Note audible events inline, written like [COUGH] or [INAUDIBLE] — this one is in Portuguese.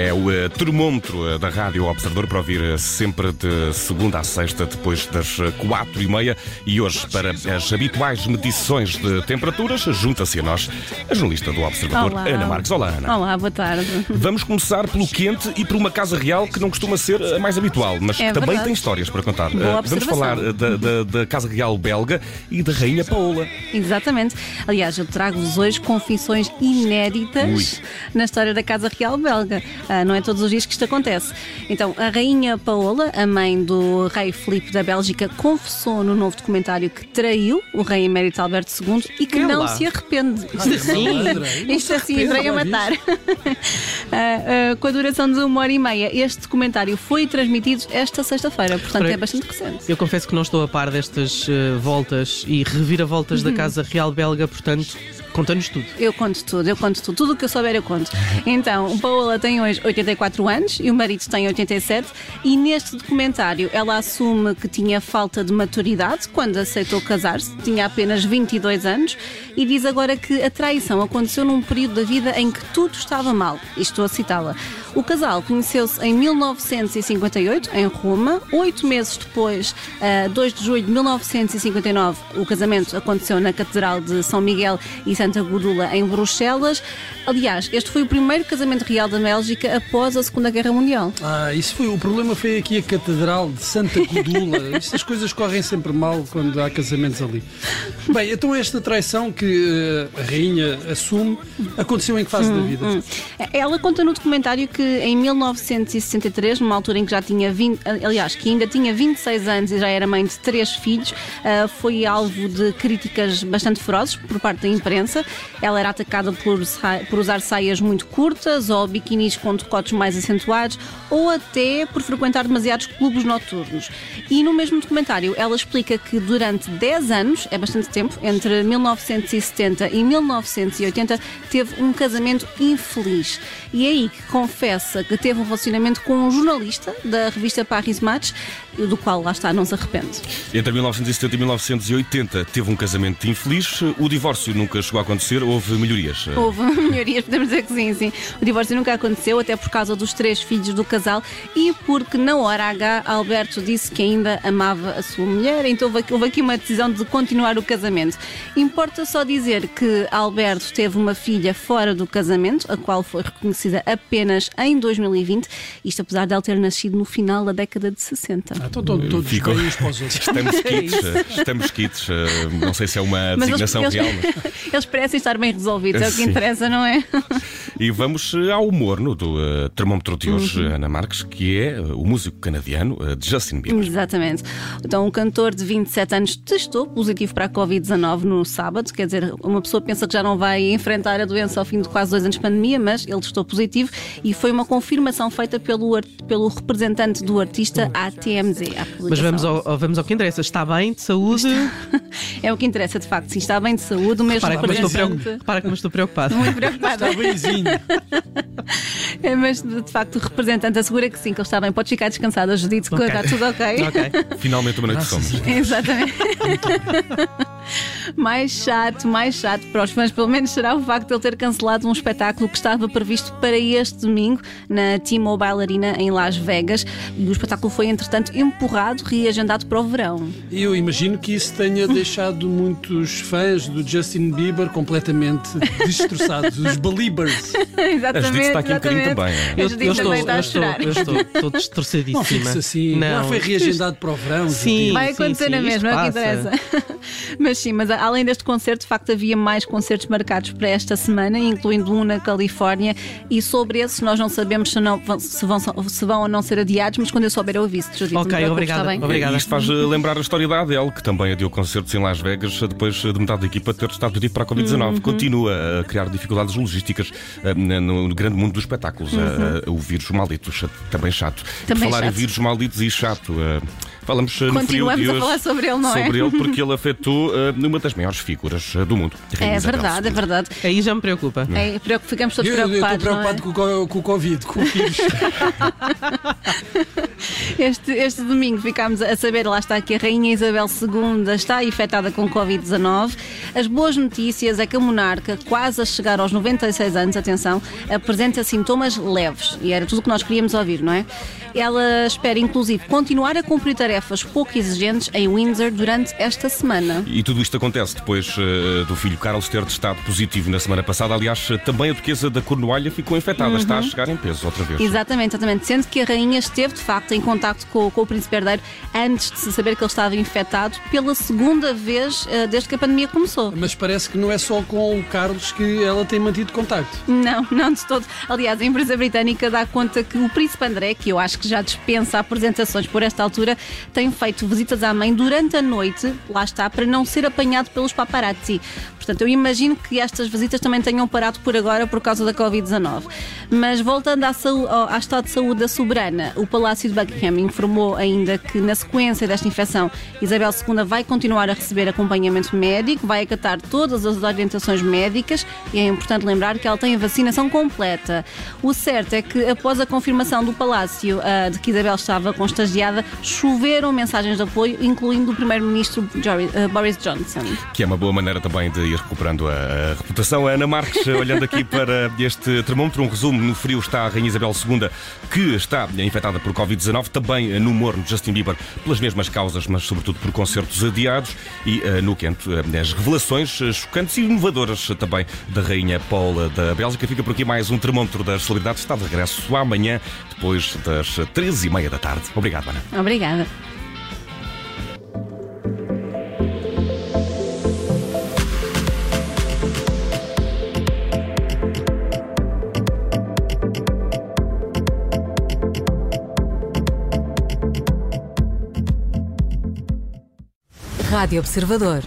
É o uh, termómetro uh, da Rádio Observador para ouvir uh, sempre de segunda a sexta, depois das quatro e meia. E hoje, para as habituais medições de temperaturas, junta-se a nós a jornalista do Observador, Olá. Ana Marques. Olá, Ana. Olá, boa tarde. Vamos começar pelo [LAUGHS] quente e por uma casa real que não costuma ser a mais habitual, mas É também verdade. tem histórias para contar. Boa Vamos falar da, da- da Casa Real Belga e da Rainha Paola. Exatamente. Aliás, eu trago-vos hoje confissões inéditas Ui. na história da Casa Real Belga. Ah, não é todos os dias que isto acontece. Então, a Rainha Paola, a mãe do rei Filipe da Bélgica, confessou no novo documentário que traiu o rei emérito Alberto II e que É não lá. se arrepende. Sim. Isto assim, veio a matar. [LAUGHS] Ah, ah, com a duração de uma hora e meia, este documentário foi transmitido esta sexta-feira, portanto Ora, é bastante recente. Eu confesso que não estou a par destas eh, voltas e reviravoltas Uhum. da Casa Real Belga, portanto, conta-nos tudo. Eu conto tudo, eu conto tudo. Tudo o que eu souber eu conto. Então, o Paola tem hoje 84 anos e o marido tem 87 e neste documentário ela assume que tinha falta de maturidade quando aceitou casar-se, tinha apenas 22 anos e diz agora que a traição aconteceu num período da vida em que tudo estava mal. E estou a citá-la. O casal conheceu-se em 1958, em Roma. Oito meses depois, a 2 de julho de 1959, o casamento aconteceu na Catedral de São Miguel e Santa Gudula, em Bruxelas. Aliás, este foi o primeiro casamento real da Bélgica após a Segunda Guerra Mundial. Ah, isso foi, o problema foi aqui a Catedral de Santa Codula. [LAUGHS] Essas coisas correm sempre mal quando há casamentos ali. Bem, então esta traição que eh, a rainha assume aconteceu em que fase da vida? Ela conta no documentário que em 1963, numa altura em que já tinha 20, aliás, que ainda tinha 26 anos e já era mãe de três filhos, ah, foi alvo de críticas bastante ferozes por parte da imprensa. Ela era atacada por, por usar saias muito curtas ou biquinis com decotes mais acentuados ou até por frequentar demasiados clubes noturnos. E no mesmo documentário ela explica que durante 10 anos, é bastante tempo, entre 1970 e 1980, teve um casamento infeliz. E é aí que confessa que teve um relacionamento com um jornalista da revista Paris Match, do qual lá está, não se arrepende. Entre 1970 e 1980 teve um casamento infeliz. O divórcio nunca chegou a acontecer, houve melhorias. Houve [LAUGHS] melhorias, podemos dizer que sim, sim. O divórcio nunca aconteceu, até por causa dos três filhos do casal e porque na hora H Alberto disse que ainda amava a sua mulher, então houve aqui, houve aqui uma decisão de continuar o casamento. Importa só dizer que Alberto teve uma filha fora do casamento, a qual foi reconhecida apenas em 2020, isto apesar de ela ter nascido no final da década de 60. Ah, estão todos, bem uns para os outros. Estamos [LAUGHS] quites, estamos quites. eh, Não sei se é uma Mas eles, designação eles, real, mas... [LAUGHS] eles parecem estar bem resolvidos, é o que Sim. interessa, não é? E vamos eh, ao morno do eh, termómetro de hoje, Uhum. Ana Marques, que é eh, o músico canadiano eh, Justin Bieber. Exatamente. Então, um cantor de 27 anos testou positivo para a Covid-19 no sábado. Quer dizer, uma pessoa pensa que já não vai enfrentar a doença ao fim de quase dois anos de pandemia, mas ele testou positivo e foi uma confirmação feita pelo, pelo representante do artista à TMZ. Mas vamos ao, vamos ao que interessa. Está bem, de saúde? [LAUGHS] É o que interessa, de facto. Sim, está bem de saúde, o mesmo Para que me estou. Para que me estou preocupado. Muito preocupada. Está benzinho. É, mas de facto o representante assegura que sim, que ele está bem. Pode ficar descansada, Judite, que Ok. está tudo ok. Ok. Finalmente uma noite de somos. [LAUGHS] Exatamente. [LAUGHS] mais chato, mais chato para os fãs, pelo menos será o facto de ele ter cancelado um espetáculo que estava previsto para este domingo na T-Mobile Arena em Las Vegas e o espetáculo foi, entretanto, empurrado, reagendado para o verão. Eu imagino que isso tenha [LAUGHS] deixado muitos fãs do Justin Bieber completamente destroçados, os Beliebers. [LAUGHS] exatamente. A Judite está aqui um bocadinho exatamente. também. é? A Eu, estou, eu a estou, eu estou, [LAUGHS] estou Não destroçadíssima. fixe assim. Já foi reagendado para o verão. Sim. Judite. Vai sim, acontecer sim, na mesma, é o que interessa. mas sim, mas além deste concerto, de facto havia mais concertos marcados para esta semana, incluindo um na Califórnia, e sobre esses nós não sabemos se, não, vão- se vão, se vão ou não ser adiados, mas quando eu souber eu aviso. Te Ok, obrigada, está bem? obrigada. E isto faz eh, lembrar a história da Adele, que também adiou concertos em Las Vegas eh, depois de metade da equipa ter estado positivo para a Covid-19. Uhum. Continua a criar dificuldades logísticas eh, no grande mundo dos espetáculos. Eh, eh, O vírus maldito, também chato. Uhum. Também falar em chato. vírus malditos e chato. Eh, Falamos no frio Continuamos a hoje falar sobre ele, não é? sobre ele porque ele [LAUGHS] afetou uh, uma das maiores figuras uh, do mundo. É verdade, é verdade. Aí já me preocupa. É, ficamos todos Eu eu estou preocupados. não é? preocupado com, o co- com o Covid, com o vírus. [LAUGHS] Este, este domingo ficámos a saber, lá está que a Rainha Isabel II está infectada com Covid-19. As boas notícias é que a monarca, quase a chegar aos 96 anos, atenção, apresenta sintomas leves. E era tudo o que nós queríamos ouvir, não é? Ela espera, inclusive, continuar a cumprir tarefas pouco exigentes em Windsor durante esta semana. E tudo isto acontece depois uh, do filho Carlos ter testado positivo na semana passada. Aliás, uh, também a duquesa da Cornualha ficou infectada. Está a chegar em peso outra vez. Exatamente, exatamente. Sendo que a rainha esteve de facto em contacto com, com o príncipe herdeiro antes de se saber que ele estava infectado pela segunda vez eh, desde que a pandemia começou. Mas parece que não é só com o Carlos que ela tem mantido contacto. Não, não de todo. Aliás, a empresa britânica dá conta que o príncipe André, que eu acho que já dispensa apresentações por esta altura, tem feito visitas à mãe durante a noite, lá está, para não ser apanhado pelos paparazzi. Portanto, eu imagino que estas visitas também tenham parado por agora por causa da Covid-19. Mas voltando à, ao estado de saúde da soberana, o Palácio de Buckingham informou ainda que, na sequência desta infecção, Isabel II vai continuar a receber acompanhamento médico, vai acatar todas as orientações médicas e é importante lembrar que ela tem a vacinação completa. O certo é que, após a confirmação do Palácio ah, de que Isabel estava contagiada, choveram mensagens de apoio, incluindo do Primeiro-Ministro ah, Boris Johnson. Que é uma boa maneira também de recuperando a, a reputação. A Ana Marques, [LAUGHS] olhando aqui para este termómetro, um resumo: no frio está a Rainha Isabel II, que está infectada por Covid-19, também no morno Justin Bieber, pelas mesmas causas, mas sobretudo por concertos adiados, e eh, no quente, eh, as revelações eh, chocantes e inovadoras também da Rainha Paula da Bélgica. Fica por aqui mais um termómetro das celebridades. Está de regresso amanhã, depois das 13h30 da tarde. Obrigado, Ana. Obrigada. Rádio Observador.